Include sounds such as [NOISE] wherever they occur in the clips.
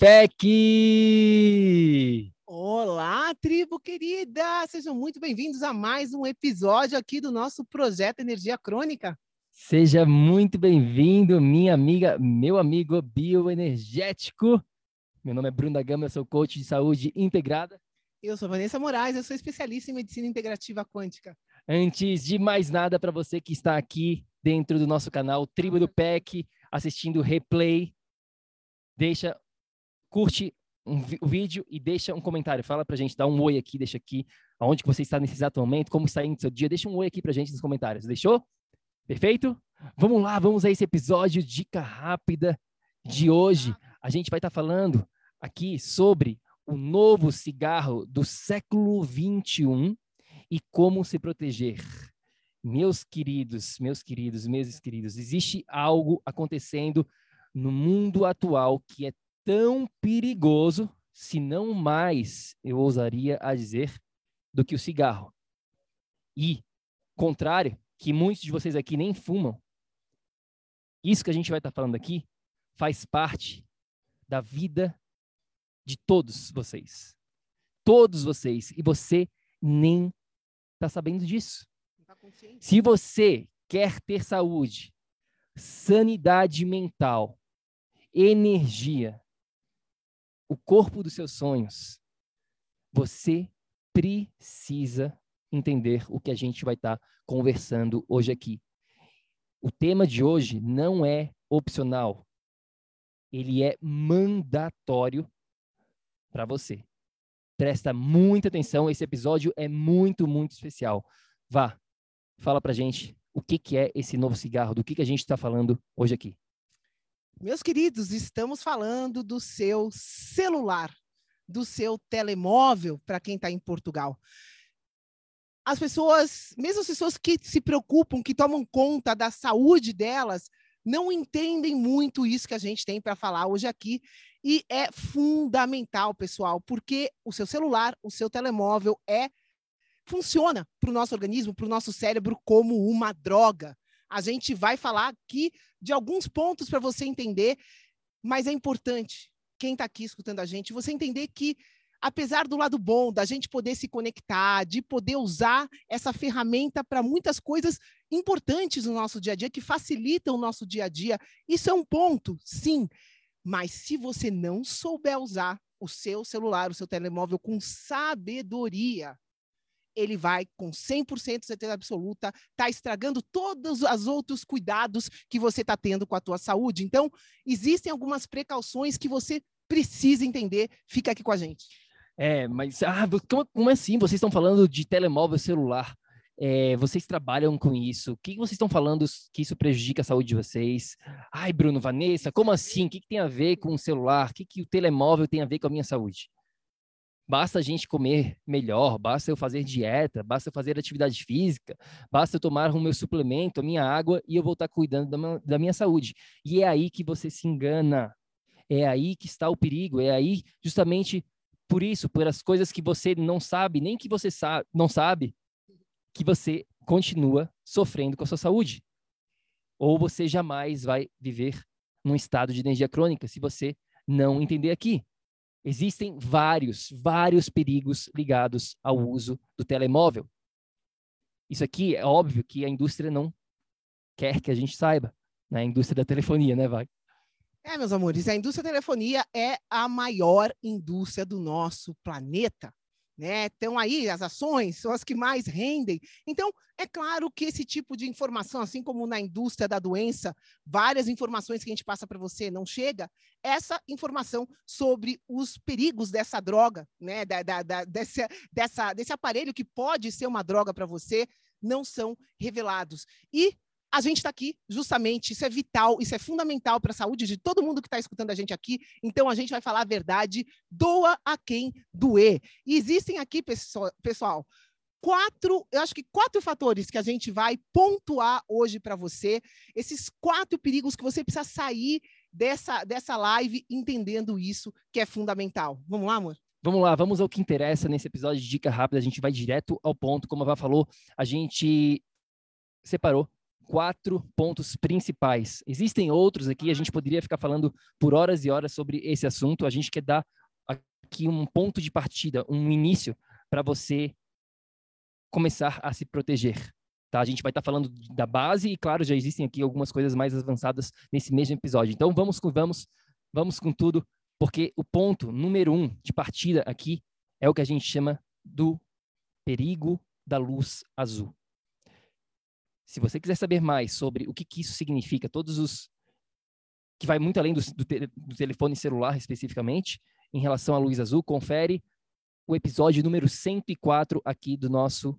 PEC! Olá, tribo querida! Sejam muito bem-vindos a mais um episódio aqui do nosso projeto Energia Crônica. Seja muito bem-vindo, minha amiga, meu amigo bioenergético. Meu nome é Bruno da Gama, eu sou coach de saúde integrada. Eu sou Vanessa Moraes, eu sou especialista em medicina integrativa quântica. Antes de mais nada, para você que está aqui dentro do nosso canal Tribo do PEC, assistindo o replay, deixa, curte um, o vídeo e deixa um comentário. Fala pra gente, dá um oi aqui, deixa aqui aonde que você está nesse exato momento, como está indo seu dia. Deixa um oi aqui pra gente nos comentários. Deixou? Perfeito? Vamos lá, vamos a esse episódio dica rápida de hoje. A gente vai estar tá falando aqui sobre o novo cigarro do século 21 e como se proteger. Meus queridos, meus queridos, meus queridos, existe algo acontecendo no mundo atual que é tão perigoso, se não mais, eu ousaria a dizer, do que o cigarro. E, contrário, que muitos de vocês aqui nem fumam, isso que a gente vai estar falando aqui faz parte da vida de todos vocês. Todos vocês. E você nem está sabendo disso. Se você quer ter saúde, sanidade mental, energia, o corpo dos seus sonhos, você precisa entender o que a gente vai estar tá conversando hoje aqui. O tema de hoje não é opcional, ele é mandatório para você. Presta muita atenção, esse episódio é muito, muito especial. Vá, fala para gente o que, que é esse novo cigarro, do que, que a gente está falando hoje aqui. Meus queridos, estamos falando do seu celular, do seu telemóvel, para quem está em Portugal. As pessoas, mesmo as pessoas que se preocupam, que tomam conta da saúde delas, não entendem muito isso que a gente tem para falar hoje aqui. E é fundamental, pessoal, porque o seu celular, o seu telemóvel é funciona para o nosso organismo, para o nosso cérebro, como uma droga. A gente vai falar aqui de alguns pontos para você entender, mas é importante, quem está aqui escutando a gente, você entender que, apesar do lado bom, da gente poder se conectar, de poder usar essa ferramenta para muitas coisas importantes no nosso dia a dia, que facilitam o nosso dia a dia, isso é um ponto, sim. Mas se você não souber usar o seu celular, o seu telemóvel com sabedoria, ele vai com 100% de certeza absoluta tá estragando todos os outros cuidados que você está tendo com a tua saúde. Então, existem algumas precauções que você precisa entender. Fica aqui com a gente. É, mas ah, como, como assim? Vocês estão falando de telemóvel celular? É, vocês trabalham com isso? O que vocês estão falando que isso prejudica a saúde de vocês? Ai, Bruno, Vanessa, como assim? O que, que tem a ver com o celular? O que, que o telemóvel tem a ver com a minha saúde? Basta a gente comer melhor, basta eu fazer dieta, basta eu fazer atividade física, basta eu tomar o meu suplemento, a minha água e eu vou estar cuidando da minha, da minha saúde. E é aí que você se engana. É aí que está o perigo. É aí justamente por isso, por as coisas que você não sabe, nem que você não sabe, que você continua sofrendo com a sua saúde. ou você jamais vai viver num estado de energia crônica se você não entender aqui. Existem vários, vários perigos ligados ao uso do telemóvel. Isso aqui é óbvio que a indústria não quer que a gente saiba, né? A indústria da telefonia, né, vai? É, meus amores, a indústria da telefonia é a maior indústria do nosso planeta. Né? Então, aí, as ações são as que mais rendem. Então, é claro que esse tipo de informação, assim como na indústria da doença, várias informações que a gente passa para você não chega, essa informação sobre os perigos dessa droga, né? Da, da, da, desse, dessa, desse aparelho que pode ser uma droga para você, não são revelados. E a gente está aqui justamente, isso é vital, isso é fundamental para a saúde de todo mundo que está escutando a gente aqui. Então a gente vai falar a verdade, doa a quem doer. E existem aqui, pessoal, quatro, eu acho que quatro fatores que a gente vai pontuar hoje para você, esses quatro perigos que você precisa sair dessa, dessa live entendendo isso, que é fundamental. Vamos lá, amor? Vamos lá, vamos ao que interessa nesse episódio de Dica Rápida. A gente vai direto ao ponto. Como a Vá falou, a gente separou quatro pontos principais. Existem outros aqui, a gente poderia ficar falando por horas e horas sobre esse assunto. A gente quer dar aqui um ponto de partida, um início para você começar a se proteger. Tá? A gente vai estar tá falando da base e, claro, já existem aqui algumas coisas mais avançadas nesse mesmo episódio. Então, vamos com vamos, vamos com tudo, porque o ponto número um de partida aqui é o que a gente chama do perigo da luz azul. Se você quiser saber mais sobre o que, que isso significa, todos os que vai muito além do, do, do, telefone celular especificamente, em relação à luz azul, confere o episódio número 104 aqui do nosso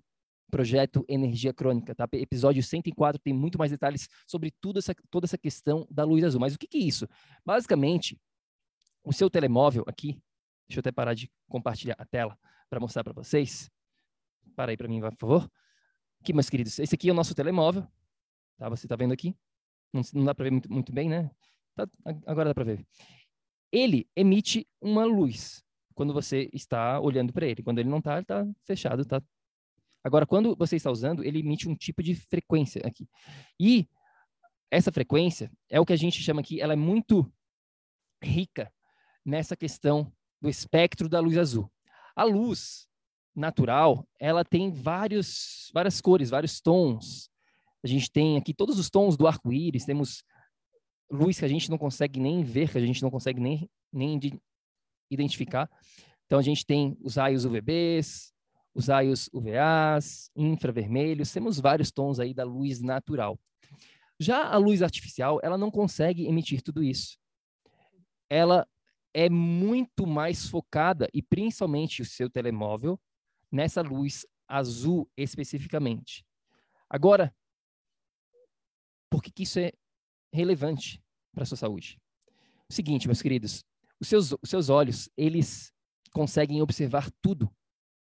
projeto Energia Crônica, tá? Episódio 104 tem muito mais detalhes sobre tudo essa, toda essa questão da luz azul. Mas o que, que é isso? Basicamente, o seu telemóvel aqui, deixa eu até parar de compartilhar a tela para mostrar para vocês. Para aí para mim, por favor. Aqui, meus queridos, esse aqui é o nosso telemóvel. Tá? Você está vendo aqui? Não, não dá para ver muito, muito, bem, né? Tá, agora dá para ver. Ele emite uma luz quando você está olhando para ele. Quando ele não está, ele está fechado. Tá... Agora, quando você está usando, ele emite um tipo de frequência aqui. E essa frequência é o que a gente chama aqui, ela é muito rica nessa questão do espectro da luz azul. A luz, natural, ela tem vários, várias cores, vários tons. A gente tem aqui todos os tons do arco-íris, temos luz que a gente não consegue nem ver, que a gente não consegue nem, nem identificar. Então, a gente tem os raios UVBs, os raios UVAs, infravermelhos, temos vários tons aí da luz natural. Já a luz artificial, ela não consegue emitir tudo isso. Ela é muito mais focada, e principalmente o seu telemóvel, nessa luz azul especificamente. Agora, por que, que isso é relevante para a sua saúde? O seguinte, meus queridos, os seus, os seus olhos, eles conseguem observar tudo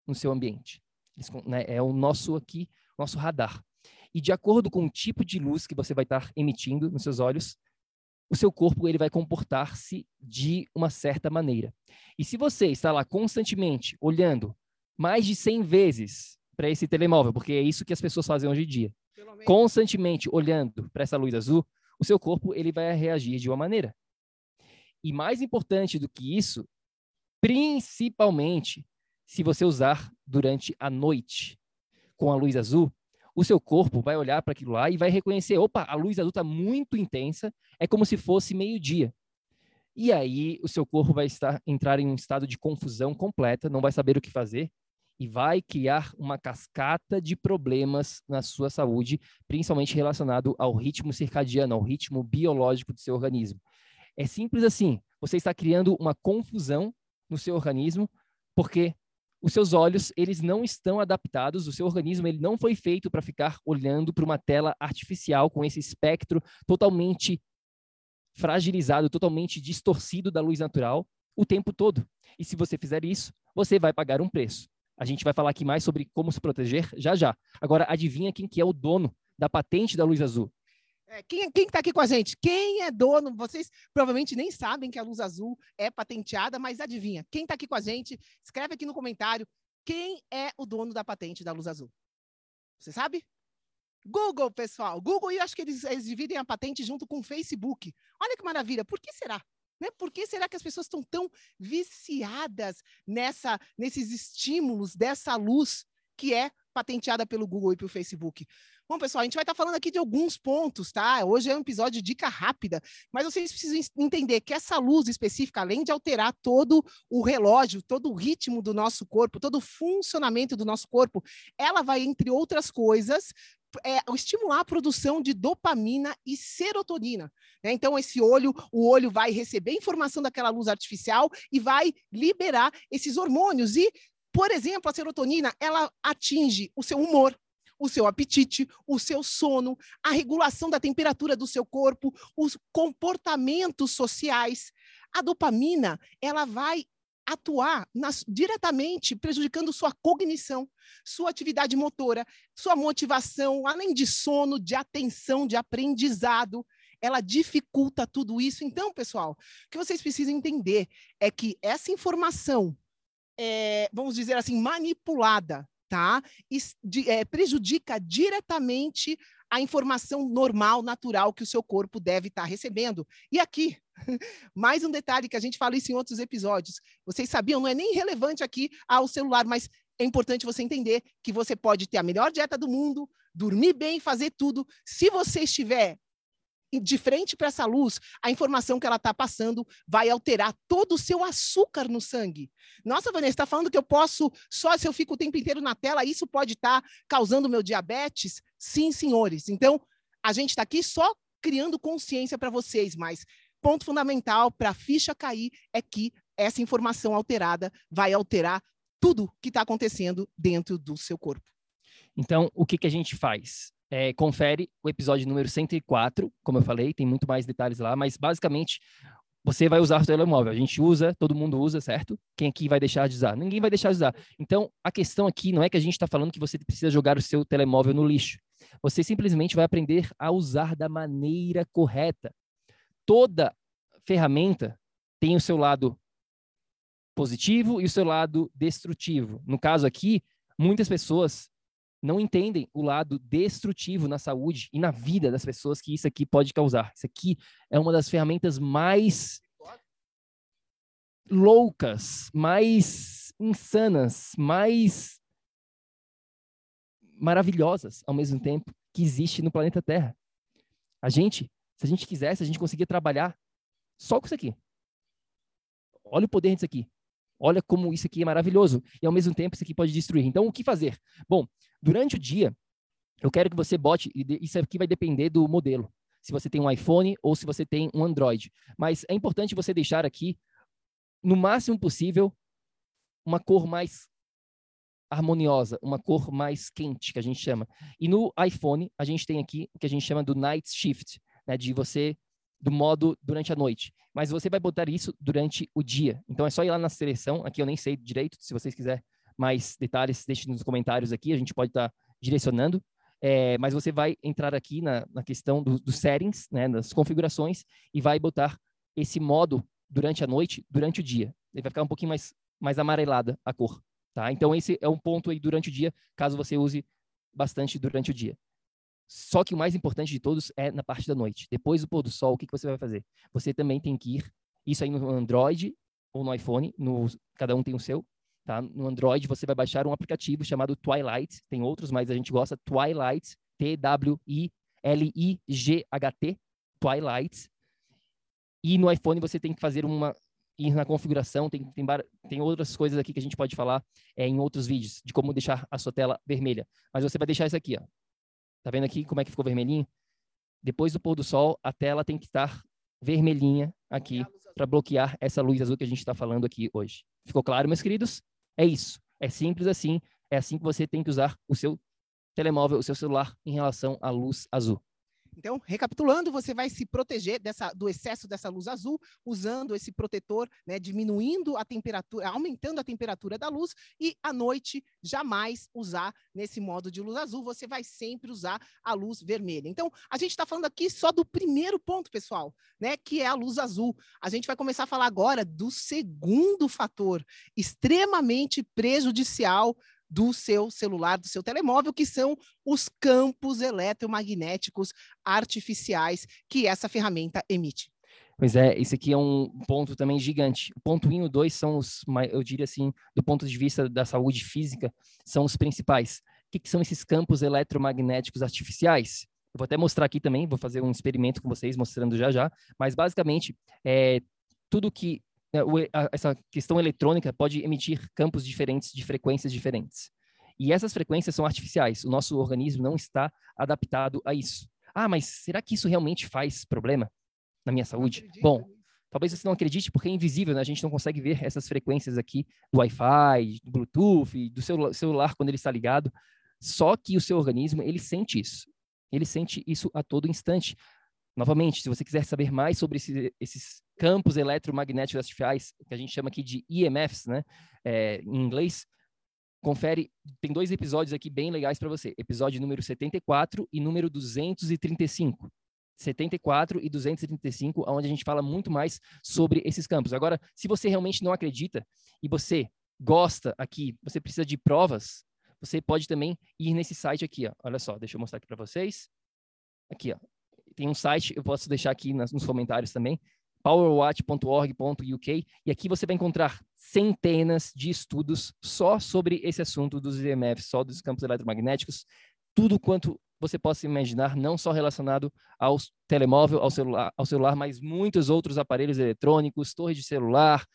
no seu ambiente. Eles, né, é o nosso aqui, nosso radar. E de acordo com o tipo de luz que você vai estar emitindo nos seus olhos, o seu corpo ele vai comportar-se de uma certa maneira. E se você está lá constantemente olhando mais de 100 vezes para esse telemóvel, porque é isso que as pessoas fazem hoje em dia. Constantemente olhando para essa luz azul, o seu corpo ele vai reagir de uma maneira. E mais importante do que isso, principalmente se você usar durante a noite com a luz azul, o seu corpo vai olhar para aquilo lá e vai reconhecer, opa, a luz azul está muito intensa, é como se fosse meio-dia. E aí o seu corpo vai estar entrar em um estado de confusão completa, não vai saber o que fazer e vai criar uma cascata de problemas na sua saúde, principalmente relacionado ao ritmo circadiano, ao ritmo biológico do seu organismo. É simples assim, você está criando uma confusão no seu organismo, porque os seus olhos, eles não estão adaptados, o seu organismo ele não foi feito para ficar olhando para uma tela artificial com esse espectro totalmente fragilizado, totalmente distorcido da luz natural o tempo todo. E se você fizer isso, você vai pagar um preço. A gente vai falar aqui mais sobre como se proteger já já. Agora, adivinha quem que é o dono da patente da luz azul? É, quem está aqui com a gente? Quem é dono? Vocês provavelmente nem sabem que a luz azul é patenteada, mas adivinha? Quem está aqui com a gente? Escreve aqui no comentário quem é o dono da patente da luz azul. Você sabe? Google, pessoal. Google, e acho que eles, eles dividem a patente junto com o Facebook. Olha que maravilha. Por que será? Né? Por que será que as pessoas estão tão viciadas nessa, nesses estímulos dessa luz que é patenteada pelo Google e pelo Facebook? Bom, pessoal, a gente vai estar falando aqui de alguns pontos, tá? Hoje é um episódio de dica rápida, mas vocês precisam entender que essa luz específica, além de alterar todo o relógio, todo o ritmo do nosso corpo, todo o funcionamento do nosso corpo, ela vai, entre outras coisas, é, estimular a produção de dopamina e serotonina. Né? Então, esse olho, o olho vai receber informação daquela luz artificial e vai liberar esses hormônios. E, por exemplo, a serotonina, ela atinge o seu humor, o seu apetite, o seu sono, a regulação da temperatura do seu corpo, os comportamentos sociais. A dopamina, ela vai atuar nas, diretamente prejudicando sua cognição, sua atividade motora, sua motivação, além de sono, de atenção, de aprendizado. Ela dificulta tudo isso. Então, pessoal, o que vocês precisam entender é que essa informação, é, vamos dizer assim, manipulada, tá? De, é, prejudica diretamente a informação normal, natural que o seu corpo deve estar tá recebendo. E aqui, [LAUGHS] mais um detalhe que a gente fala isso em outros episódios. Vocês sabiam, não é nem relevante aqui ao celular, mas é importante você entender que você pode ter a melhor dieta do mundo, dormir bem, fazer tudo. Se você estiver de frente para essa luz, a informação que ela está passando vai alterar todo o seu açúcar no sangue. Nossa, Vanessa, está falando que eu posso, só se eu fico o tempo inteiro na tela, isso pode estar tá causando meu diabetes? Sim, senhores. Então, a gente está aqui só criando consciência para vocês, mas ponto fundamental para a ficha cair é que essa informação alterada vai alterar tudo que está acontecendo dentro do seu corpo. Então, o que, que a gente faz? É, confere o episódio número 104, como eu falei, tem muito mais detalhes lá, mas basicamente você vai usar o telemóvel. A gente usa, todo mundo usa, certo? Quem aqui vai deixar de usar? Ninguém vai deixar de usar. Então, a questão aqui não é que a gente está falando que você precisa jogar o seu telemóvel no lixo. Você simplesmente vai aprender a usar da maneira correta. Toda ferramenta tem o seu lado positivo e o seu lado destrutivo. No caso aqui, muitas pessoas não entendem o lado destrutivo na saúde e na vida das pessoas que isso aqui pode causar. Isso aqui é uma das ferramentas mais loucas, mais insanas, mais maravilhosas ao mesmo tempo que existe no planeta Terra. A gente, se a gente quisesse, a gente conseguia trabalhar só com isso aqui. Olha o poder disso aqui. Olha como isso aqui é maravilhoso. E ao mesmo tempo isso aqui pode destruir. Então, o que fazer? Bom, Durante o dia, eu quero que você bote, isso aqui vai depender do modelo, se você tem um iPhone ou se você tem um Android. Mas é importante você deixar aqui, no máximo possível, uma cor mais harmoniosa, uma cor mais quente, que a gente chama. E no iPhone, a gente tem aqui o que a gente chama do night shift, né, de você do modo durante a noite. Mas você vai botar isso durante o dia. Então é só ir lá na seleção, aqui eu nem sei direito, se vocês quiserem mais detalhes, deixe nos comentários aqui, a gente pode estar tá direcionando. É, mas você vai entrar aqui na, na questão dos do settings, né, das configurações, e vai botar esse modo durante a noite, durante o dia. Ele vai ficar um pouquinho mais, mais amarelada a cor. Tá? Então, esse é um ponto aí durante o dia, caso você use bastante durante o dia. Só que o mais importante de todos é na parte da noite. Depois do pôr do sol, o que, que você vai fazer? Você também tem que ir, isso aí no Android ou no iPhone, no, cada um tem o seu, Tá? No Android, você vai baixar um aplicativo chamado Twilight, tem outros, mas a gente gosta, Twilight, T-W-I-L-I-G-H-T, Twilight. E no iPhone você tem que fazer uma, ir na configuração, tem, tem, tem outras coisas aqui que a gente pode falar é, em outros vídeos, de como deixar a sua tela vermelha. Mas você vai deixar isso aqui, ó. Tá vendo aqui como é que ficou vermelhinho? Depois do pôr do sol, a tela tem que estar vermelhinha aqui para bloquear essa luz azul que a gente está falando aqui hoje. Ficou claro, meus queridos? É isso. É simples assim. É assim que você tem que usar o seu telemóvel, o seu celular em relação à luz azul. Então, recapitulando, você vai se proteger dessa, do excesso dessa luz azul, usando esse protetor, né, diminuindo a temperatura, aumentando a temperatura da luz, e à noite jamais usar nesse modo de luz azul, você vai sempre usar a luz vermelha. Então, a gente está falando aqui só do primeiro ponto, pessoal, né, que é a luz azul. A gente vai começar a falar agora do segundo fator, extremamente prejudicial do seu celular, do seu telemóvel, que são os campos eletromagnéticos artificiais que essa ferramenta emite. Pois é, esse aqui é um ponto também gigante. O ponto 1 e o 2 são os, eu diria assim, do ponto de vista da saúde física, são os principais. O que, que são esses campos eletromagnéticos artificiais? Eu vou até mostrar aqui também, vou fazer um experimento com vocês, mostrando já já, mas basicamente, é, tudo que essa questão eletrônica pode emitir campos diferentes de frequências diferentes. E essas frequências são artificiais. O nosso organismo não está adaptado a isso. Ah, mas será que isso realmente faz problema na minha saúde? Bom, talvez você não acredite porque é invisível, né? A gente não consegue ver essas frequências aqui do Wi-Fi, do Bluetooth, do seu celular quando ele está ligado. Só que o seu organismo, ele sente isso. Ele sente isso a todo instante. Novamente, se você quiser saber mais sobre esse, esses campos eletromagnéticos artificiais, que a gente chama aqui de EMFs, né, é, em inglês, confere, tem dois episódios aqui bem legais para você. Episódio número 74 e número 235. 74 e 235, onde a gente fala muito mais sobre esses campos. Agora, se você realmente não acredita e você gosta aqui, você precisa de provas, você pode também ir nesse site aqui, ó. Olha só, deixa eu mostrar aqui para vocês. Aqui, ó tem um site, eu posso deixar aqui nas, nos comentários também, powerwatch.org.uk, e aqui você vai encontrar centenas de estudos só sobre esse assunto dos EMFs, só dos campos eletromagnéticos, tudo quanto você possa imaginar, não só relacionado ao telemóvel, ao celular, ao celular, mas muitos outros aparelhos eletrônicos, torre de celular,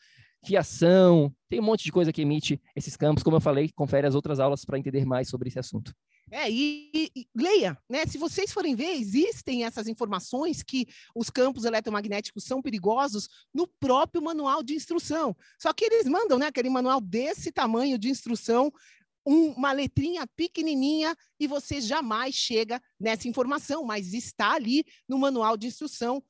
fiação, tem um monte de coisa que emite esses campos. Como eu falei, confere as outras aulas para entender mais sobre esse assunto. É, e, e, leia, né? Se vocês forem ver, existem essas informações que os campos eletromagnéticos são perigosos no próprio manual de instrução. Só que eles mandam, né, aquele manual desse tamanho de instrução, um, uma letrinha pequenininha e você jamais chega nessa informação, mas está ali no manual de instrução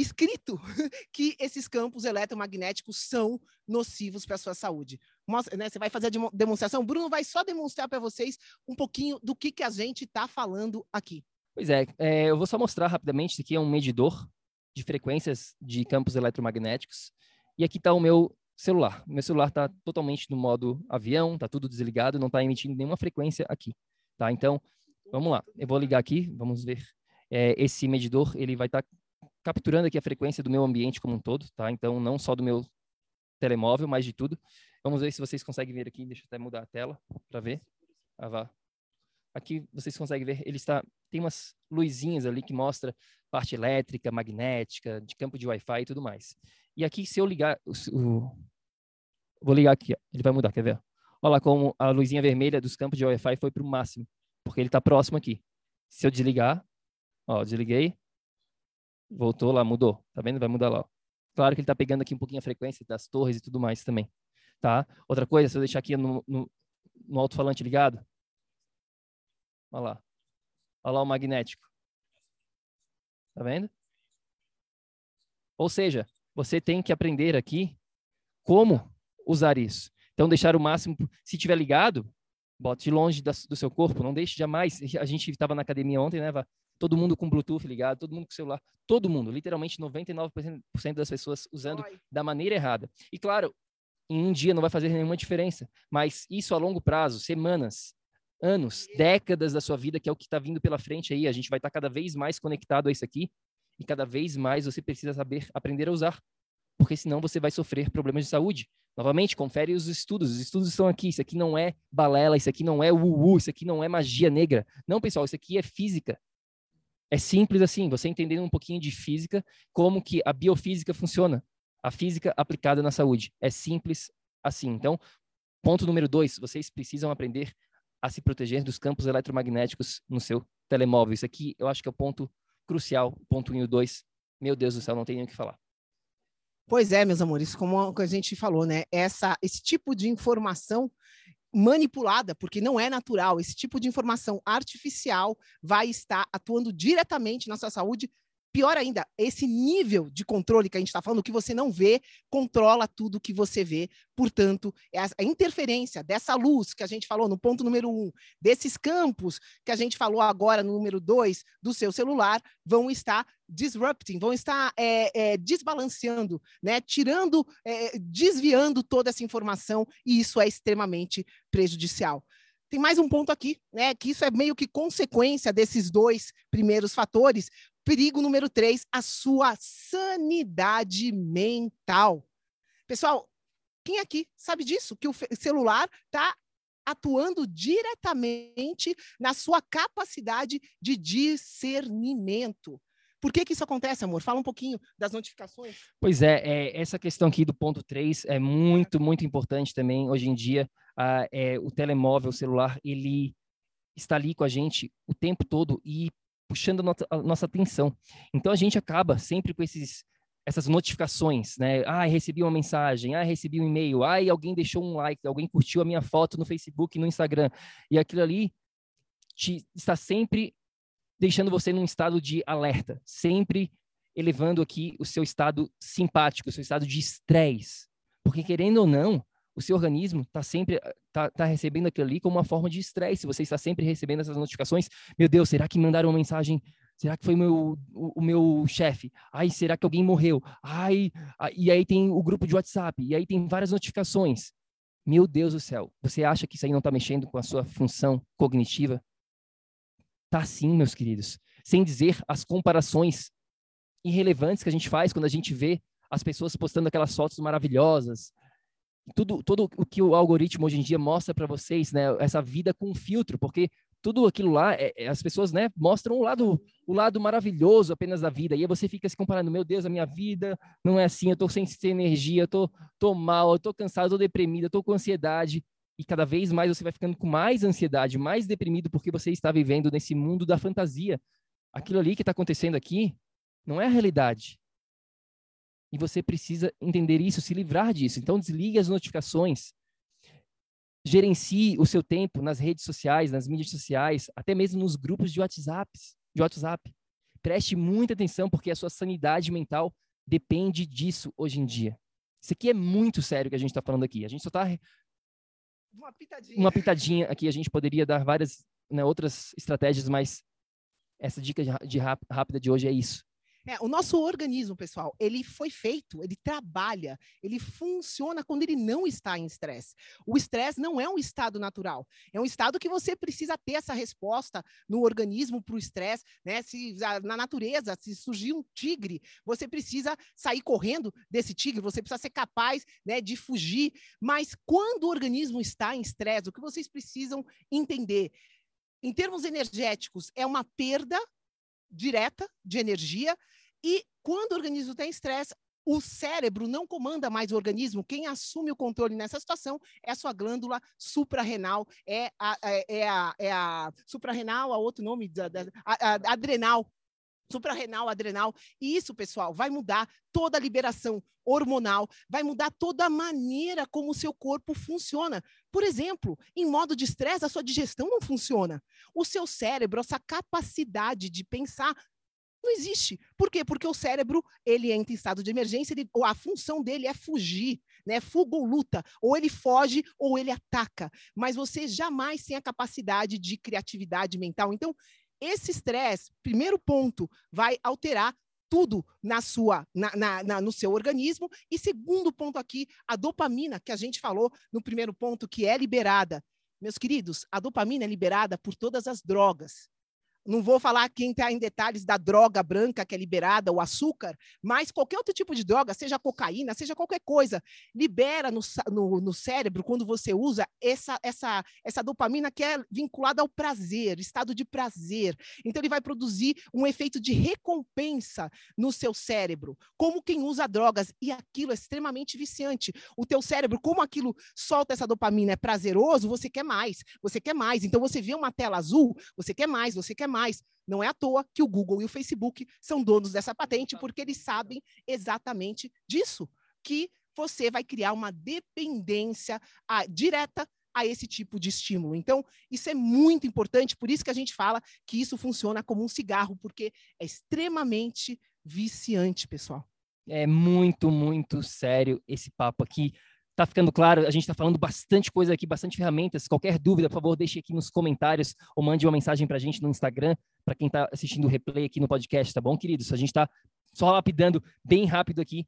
escrito [LAUGHS] que esses campos eletromagnéticos são nocivos para a sua saúde. Mostra, né, você vai fazer a demonstração, Bruno vai só demonstrar para vocês um pouquinho do que, que a gente está falando aqui. Pois é, é, eu vou só mostrar rapidamente, isso aqui é um medidor de frequências de campos eletromagnéticos, e aqui está o meu celular. Meu celular está totalmente no modo avião, está tudo desligado, não está emitindo nenhuma frequência aqui. Tá? Então, vamos lá. Eu vou ligar aqui, vamos ver. É, esse medidor ele vai estar tá capturando aqui a frequência do meu ambiente como um todo, tá? Então, não só do meu telemóvel, mas de tudo. Vamos ver se vocês conseguem ver aqui. Deixa eu até mudar a tela para ver. Ah, vá. Aqui vocês conseguem ver, ele está tem umas luzinhas ali que mostra parte elétrica, magnética, de campo de Wi-Fi e tudo mais. E aqui, se eu ligar, o, vou ligar aqui, ó, ele vai mudar, quer ver? Olha lá como a luzinha vermelha dos campos de Wi-Fi foi para o máximo, porque ele está próximo aqui. Se eu desligar, ó, desliguei, Voltou lá, mudou. Tá vendo? Vai mudar lá. Claro que ele está pegando aqui um pouquinho a frequência das torres e tudo mais também. Tá? Outra coisa, se eu deixar aqui no, no, no alto-falante ligado. Olha lá. Olha lá o magnético. Tá vendo? Ou seja, você tem que aprender aqui como usar isso. Então, deixar o máximo, se tiver ligado, bote longe da, do seu corpo, não deixe jamais. A gente estava na academia ontem, né, todo mundo com Bluetooth ligado, todo mundo com celular, todo mundo, literalmente 99% das pessoas usando Oi. da maneira errada. E claro, em um dia não vai fazer nenhuma diferença, mas isso a longo prazo, semanas, anos, décadas da sua vida, que é o que está vindo pela frente aí, a gente vai estar tá cada vez mais conectado a isso aqui e cada vez mais você precisa saber aprender a usar, porque senão você vai sofrer problemas de saúde. Novamente, confere os estudos. Os estudos estão aqui. Isso aqui não é balela, isso aqui não é uh, isso aqui não é magia negra. Não, pessoal, isso aqui é física. É simples assim, você entendendo um pouquinho de física, como que a biofísica funciona, a física aplicada na saúde. É simples assim. Então, ponto número dois, vocês precisam aprender a se proteger dos campos eletromagnéticos no seu telemóvel. Isso aqui eu acho que é o ponto crucial, ponto 1 e 2. Meu Deus do céu, não tem nem o que falar. Pois é, meus amores, como a gente falou, né? Essa, esse tipo de informação manipulada, porque não é natural. Esse tipo de informação artificial vai estar atuando diretamente na sua saúde, pior ainda, esse nível de controle que a gente está falando, que você não vê, controla tudo que você vê. Portanto, é a interferência dessa luz que a gente falou no ponto número um, desses campos que a gente falou agora no número dois do seu celular, vão estar disrupting, vão estar é, é, desbalanceando, né? tirando, é, desviando toda essa informação, e isso é extremamente prejudicial. Tem mais um ponto aqui, né? Que isso é meio que consequência desses dois primeiros fatores. Perigo número três, a sua sanidade mental. Pessoal, quem aqui sabe disso? Que o celular está atuando diretamente na sua capacidade de discernimento. Por que, que isso acontece, amor? Fala um pouquinho das notificações. Pois é, é essa questão aqui do ponto 3 é muito, muito importante também hoje em dia é, o telemóvel, o celular, ele está ali com a gente o tempo todo e puxando a, nossa, atenção. Então a gente acaba sempre com esses essas notificações, né? Ah, recebi uma mensagem, ah, recebi um e-mail, ah, alguém deixou um like, alguém curtiu a minha foto no Facebook, no Instagram. E aquilo ali te, está sempre deixando você num estado de alerta, sempre elevando aqui o seu estado simpático, o seu estado de estresse. Porque querendo ou não, o seu organismo está sempre tá, tá recebendo aquilo ali como uma forma de estresse. Você está sempre recebendo essas notificações. Meu Deus, será que mandaram uma mensagem? Será que foi meu, o, o meu chefe? Ai, será que alguém morreu? Ai, e aí tem o grupo de WhatsApp. E aí tem várias notificações. Meu Deus do céu. Você acha que isso aí não está mexendo com a sua função cognitiva? Tá sim, meus queridos. Sem dizer as comparações irrelevantes que a gente faz quando a gente vê as pessoas postando aquelas fotos maravilhosas, tudo, tudo o que o algoritmo hoje em dia mostra para vocês, né? Essa vida com filtro, porque tudo aquilo lá, é, é, as pessoas, né, mostram o lado, o lado maravilhoso apenas da vida. E aí você fica se comparando, meu Deus, a minha vida não é assim, eu tô sem, sem energia, eu tô, tô mal, eu tô cansado, eu tô deprimido, eu tô com ansiedade. E cada vez mais você vai ficando com mais ansiedade, mais deprimido, porque você está vivendo nesse mundo da fantasia. Aquilo ali que está acontecendo aqui não é a realidade. E você precisa entender isso, se livrar disso. Então, desligue as notificações. Gerencie o seu tempo nas redes sociais, nas mídias sociais, até mesmo nos grupos de WhatsApp. De WhatsApp. Preste muita atenção, porque a sua sanidade mental depende disso hoje em dia. Isso aqui é muito sério que a gente está falando aqui. A gente só está. Uma pitadinha. Uma pitadinha aqui. A gente poderia dar várias né, outras estratégias, mas essa dica de, de rápida de hoje é isso. É, o nosso organismo, pessoal, ele foi feito, ele trabalha, ele funciona quando ele não está em estresse. O estresse não é um estado natural, é um estado que você precisa ter essa resposta no organismo para o estresse, né? Se na natureza, se surgir um tigre, você precisa sair correndo desse tigre, você precisa ser capaz, né, de fugir. Mas quando o organismo está em estresse, o que vocês precisam entender em termos energéticos, é uma perda direta de energia. E quando o organismo está em estresse, o cérebro não comanda mais o organismo. Quem assume o controle nessa situação é a sua glândula suprarrenal, é a, é, é a, é a suprarrenal, a outro nome, da, da a, a, adrenal, suprarrenal, adrenal. E isso, pessoal, vai mudar toda a liberação hormonal, vai mudar toda a maneira como o seu corpo funciona. Por exemplo, em modo de estresse, a sua digestão não funciona. O seu cérebro, essa capacidade de pensar não existe. Por quê? Porque o cérebro, ele entra em estado de emergência, ele, a função dele é fugir, né? Fuga ou luta. Ou ele foge ou ele ataca. Mas você jamais tem a capacidade de criatividade mental. Então, esse estresse, primeiro ponto, vai alterar tudo na sua, na, na, na, no seu organismo. E segundo ponto aqui, a dopamina, que a gente falou no primeiro ponto, que é liberada. Meus queridos, a dopamina é liberada por todas as drogas. Não vou falar quem está em detalhes da droga branca que é liberada, o açúcar, mas qualquer outro tipo de droga, seja cocaína, seja qualquer coisa, libera no, no, no cérebro, quando você usa, essa, essa, essa dopamina que é vinculada ao prazer, estado de prazer. Então, ele vai produzir um efeito de recompensa no seu cérebro, como quem usa drogas, e aquilo é extremamente viciante. O teu cérebro, como aquilo solta essa dopamina, é prazeroso, você quer mais, você quer mais. Então, você vê uma tela azul, você quer mais, você quer mais mais. Não é à toa que o Google e o Facebook são donos dessa patente, porque eles sabem exatamente disso, que você vai criar uma dependência a, direta a esse tipo de estímulo. Então, isso é muito importante, por isso que a gente fala que isso funciona como um cigarro, porque é extremamente viciante, pessoal. É muito, muito sério esse papo aqui. Tá ficando claro, a gente está falando bastante coisa aqui, bastante ferramentas. Qualquer dúvida, por favor, deixe aqui nos comentários ou mande uma mensagem para a gente no Instagram, para quem está assistindo o replay aqui no podcast, tá bom, queridos? A gente está só lapidando bem rápido aqui.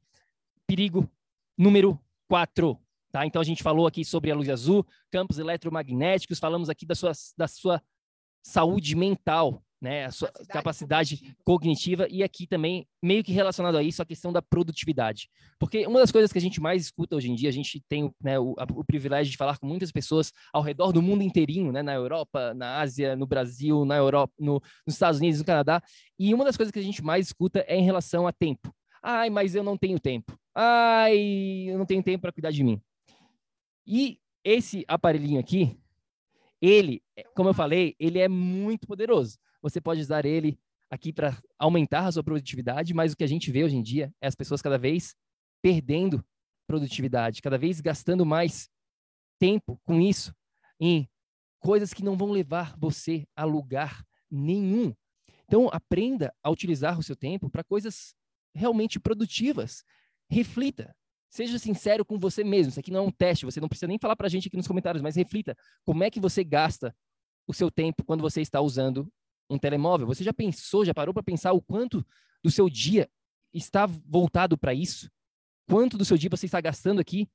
Perigo número 4. Tá? Então a gente falou aqui sobre a luz azul, campos eletromagnéticos, falamos aqui da sua, da sua saúde mental, né, a sua capacidade, capacidade cognitiva. cognitiva. e aqui também meio que relacionado a isso a questão da produtividade, porque uma das coisas que a gente mais escuta hoje em dia, a gente tem né, o, o, privilégio de falar com muitas pessoas ao redor do mundo inteirinho, né, na Europa, na Ásia, no Brasil, na Europa, no, nos Estados Unidos, no Canadá, e uma das coisas que a gente mais escuta é em relação a tempo. Ai, mas eu não tenho tempo. Ai, eu não tenho tempo para cuidar de mim. E esse aparelhinho aqui, ele, como eu falei, ele é muito poderoso. Você pode usar ele aqui para aumentar a sua produtividade, mas o que a gente vê hoje em dia é as pessoas cada vez perdendo produtividade, cada vez gastando mais tempo com isso em coisas que não vão levar você a lugar nenhum. Então, aprenda a utilizar o seu tempo para coisas realmente produtivas. Reflita. Seja sincero com você mesmo. Isso aqui não é um teste, você não precisa nem falar para a gente aqui nos comentários, mas reflita. Como é que você gasta o seu tempo quando você está usando um telemóvel. Você já pensou, já parou para pensar o quanto do seu dia está voltado para isso? Quanto do seu dia você está gastando aqui?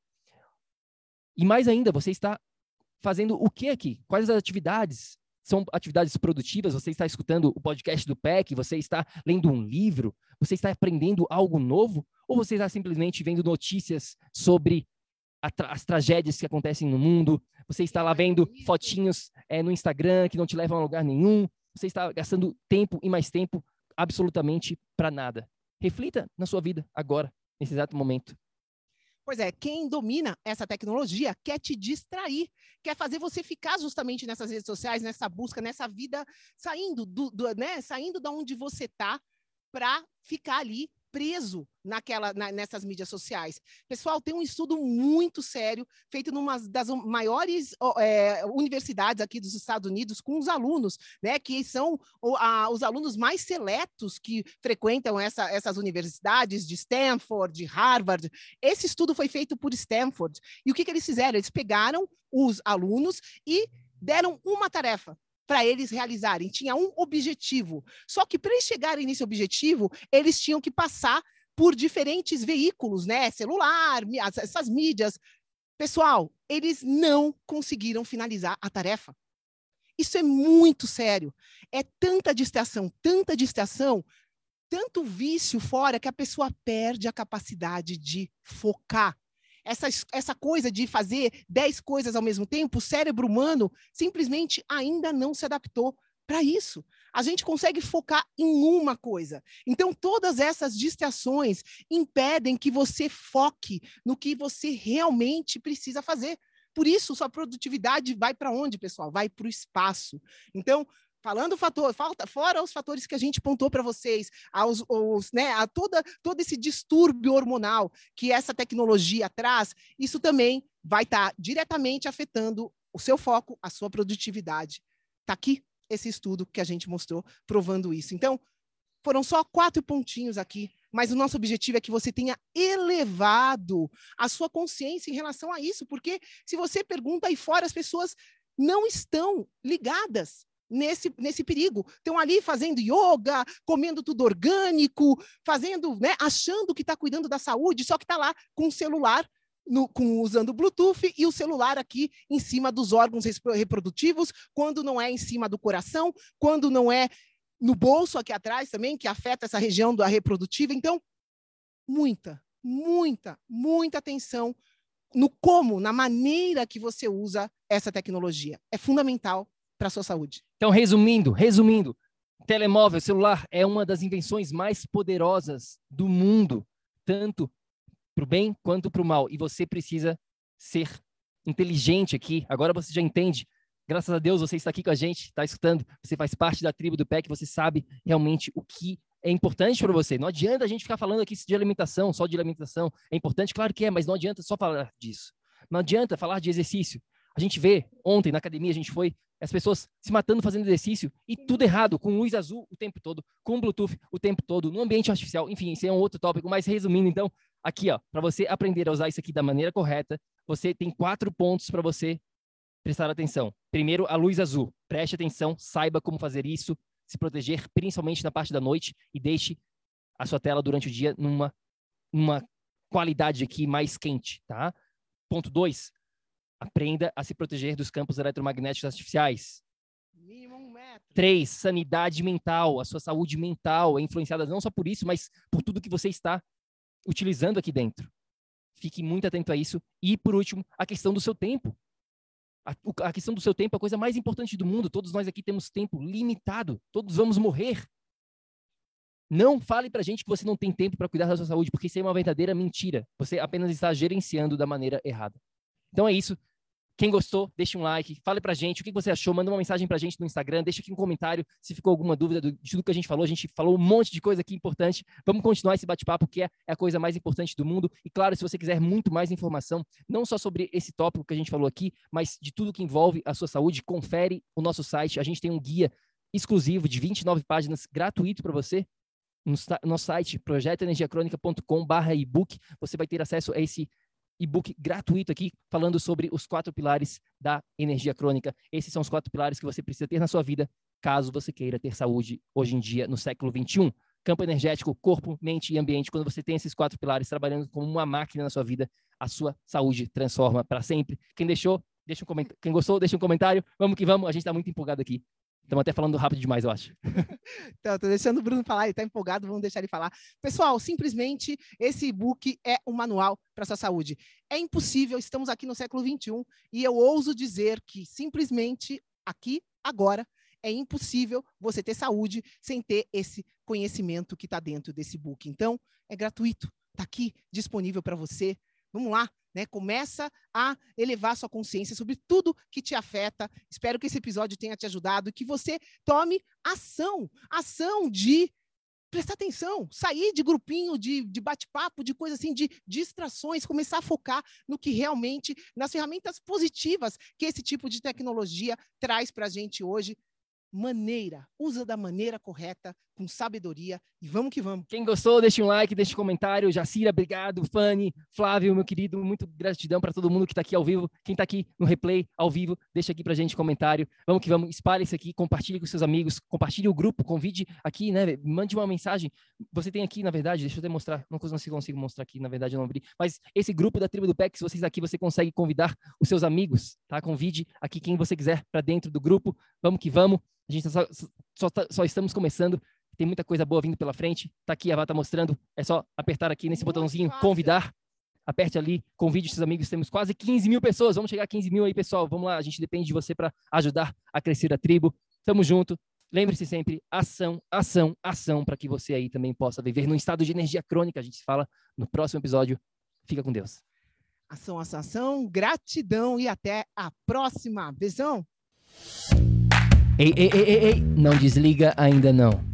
E mais ainda, você está fazendo o que aqui? Quais as atividades? São atividades produtivas? Você está escutando o podcast do PEC? Você está lendo um livro? Você está aprendendo algo novo? Ou você está simplesmente vendo notícias sobre tra as tragédias que acontecem no mundo? Você está lá vendo fotinhos é, no Instagram que não te levam a lugar nenhum? Você está gastando tempo e mais tempo absolutamente para nada. Reflita na sua vida agora, nesse exato momento. Pois é, quem domina essa tecnologia quer te distrair, quer fazer você ficar justamente nessas redes sociais, nessa busca, nessa vida, saindo do, do né, saindo da onde você está para ficar ali preso naquela, na, nessas mídias sociais. Pessoal, tem um estudo muito sério feito numa das maiores é, universidades aqui dos Estados Unidos com os alunos, né, que são o, a, os alunos mais seletos que frequentam essa, essas universidades de Stanford, de Harvard. Esse estudo foi feito por Stanford. E o que, que eles fizeram? Eles pegaram os alunos e deram uma tarefa para eles realizarem. Tinha um objetivo. Só que para eles chegarem nesse objetivo, eles tinham que passar por diferentes veículos, né? Celular, essas mídias. Pessoal, eles não conseguiram finalizar a tarefa. Isso é muito sério. É tanta distração, tanta distração, tanto vício fora que a pessoa perde a capacidade de focar essa, essa coisa de fazer dez coisas ao mesmo tempo, o cérebro humano simplesmente ainda não se adaptou para isso. A gente consegue focar em uma coisa. Então, todas essas distrações impedem que você foque no que você realmente precisa fazer. Por isso, sua produtividade vai para onde, pessoal? Vai para o espaço. Então, falando fator, falta, fora os fatores que a gente pontou para vocês, aos, os, né, a toda, todo esse distúrbio hormonal que essa tecnologia traz, isso também vai estar tá diretamente afetando o seu foco, a sua produtividade. Está aqui esse estudo que a gente mostrou provando isso. Então, foram só quatro pontinhos aqui, mas o nosso objetivo é que você tenha elevado a sua consciência em relação a isso, porque se você pergunta aí fora, as pessoas não estão ligadas nesse, nesse perigo. Estão ali fazendo yoga, comendo tudo orgânico, fazendo, né, achando que está cuidando da saúde, só que está lá com o celular, no, com, usando Bluetooth e o celular aqui em cima dos órgãos reprodutivos, quando não é em cima do coração, quando não é no bolso aqui atrás também, que afeta essa região da reprodutiva. Então, muita, muita, muita atenção no como, na maneira que você usa essa tecnologia. É fundamental para a sua saúde. Então, resumindo, resumindo, telemóvel, celular é uma das invenções mais poderosas do mundo, tanto para o bem quanto para o mal. E você precisa ser inteligente aqui. Agora você já entende. Graças a Deus você está aqui com a gente, está escutando. Você faz parte da tribo do PEC, você sabe realmente o que é importante para você. Não adianta a gente ficar falando aqui de alimentação, só de alimentação. É importante, claro que é, mas não adianta só falar disso. Não adianta falar de exercício. A gente vê, ontem na academia a gente foi, as pessoas se matando fazendo exercício e tudo errado, com luz azul o tempo todo, com Bluetooth o tempo todo, no ambiente artificial. Enfim, isso é um outro tópico, mas resumindo, então, aqui, ó, para você aprender a usar isso aqui da maneira correta, você tem quatro pontos para você prestar atenção. Primeiro, a luz azul. Preste atenção, saiba como fazer isso, se proteger, principalmente na parte da noite, e deixe a sua tela durante o dia numa, numa qualidade aqui mais quente, tá? Ponto 2. Aprenda a se proteger dos campos eletromagnéticos artificiais. Mínimo um metro. 3. Sanidade mental. A sua saúde mental é influenciada não só por isso, mas por tudo que você está utilizando aqui dentro. Fique muito atento a isso. E, por último, a questão do seu tempo. A, a, questão do seu tempo é a coisa mais importante do mundo. Todos nós aqui temos tempo limitado. Todos vamos morrer. Não fale pra gente que você não tem tempo para cuidar da sua saúde, porque isso é uma verdadeira mentira. Você apenas está gerenciando da maneira errada. Então é isso. Quem gostou, deixe um like, fale pra gente o que você achou, manda uma mensagem pra gente no Instagram, deixa aqui um comentário se ficou alguma dúvida de tudo que a gente falou. A gente falou um monte de coisa aqui importante. Vamos continuar esse bate-papo, que é, é a coisa mais importante do mundo. E claro, se você quiser muito mais informação, não só sobre esse tópico que a gente falou aqui, mas de tudo que envolve a sua saúde, confere o nosso site. A gente tem um guia exclusivo de 29 páginas gratuito para você no nosso site projetoenergiacronica.com/ebook. Você vai ter acesso a esse e-book gratuito aqui falando sobre os quatro pilares da energia crônica. Esses são os quatro pilares que você precisa ter na sua vida caso você queira ter saúde hoje em dia no século 21. Campo energético, corpo, mente e ambiente. Quando você tem esses quatro pilares trabalhando como uma máquina na sua vida, a sua saúde transforma para sempre. Quem deixou, deixa um comentário. Quem gostou, deixa um comentário. Vamos que vamos. A gente está muito empolgado aqui. Estamos até falando rápido demais, eu acho. então, [LAUGHS] tô deixando o Bruno falar, ele está empolgado, vamos deixar ele falar. Pessoal, simplesmente esse e-book é um manual para sua saúde. É impossível, estamos aqui no século 21 e eu ouso dizer que simplesmente aqui, agora, é impossível você ter saúde sem ter esse conhecimento que está dentro desse book. Então, é gratuito, está aqui disponível para você. Vamos lá, né? Começa a elevar sua consciência sobre tudo que te afeta. Espero que esse episódio tenha te ajudado e que você tome ação, ação de prestar atenção, sair de grupinho, de, de bate-papo, de coisa assim, de distrações, começar a focar no que realmente, nas ferramentas positivas que esse tipo de tecnologia traz para a gente hoje maneira, usa da maneira correta, com sabedoria e vamos que vamos. Quem gostou, deixa um like, deixa um comentário. Jacira, obrigado. Fanny, Flávio, meu querido, muito gratidão para todo mundo que está aqui ao vivo. Quem está aqui no replay, ao vivo, deixa aqui para gente comentário. Vamos que vamos, espalhe isso aqui, compartilhe com seus amigos, compartilhe o grupo, convide aqui, né? Mande uma mensagem. Você tem aqui, na verdade, deixa eu até mostrar, não consigo, consigo mostrar aqui, na verdade eu não abri, mas esse grupo da tribo do PEC, se vocês aqui, você consegue convidar os seus amigos, tá? Convide aqui quem você quiser para dentro do grupo. Vamos que vamos. A gente só, só, tá, só, estamos começando, tem muita coisa boa vindo pela frente. Tá aqui, a Vá tá mostrando. É só apertar aqui nesse Muito botãozinho, fácil. convidar. Aperte ali, convide seus amigos. Temos quase 15 mil pessoas. Vamos chegar a 15 mil aí, pessoal. Vamos lá, a gente depende de você para ajudar a crescer a tribo. Tamo junto. Lembre-se sempre, ação, ação, ação, para que você aí também possa viver num estado de energia crônica. A gente se fala no próximo episódio. Fica com Deus. Ação, ação, ação, gratidão e até a próxima. Beijão! Ei, ei, ei, ei, ei, não desliga ainda não.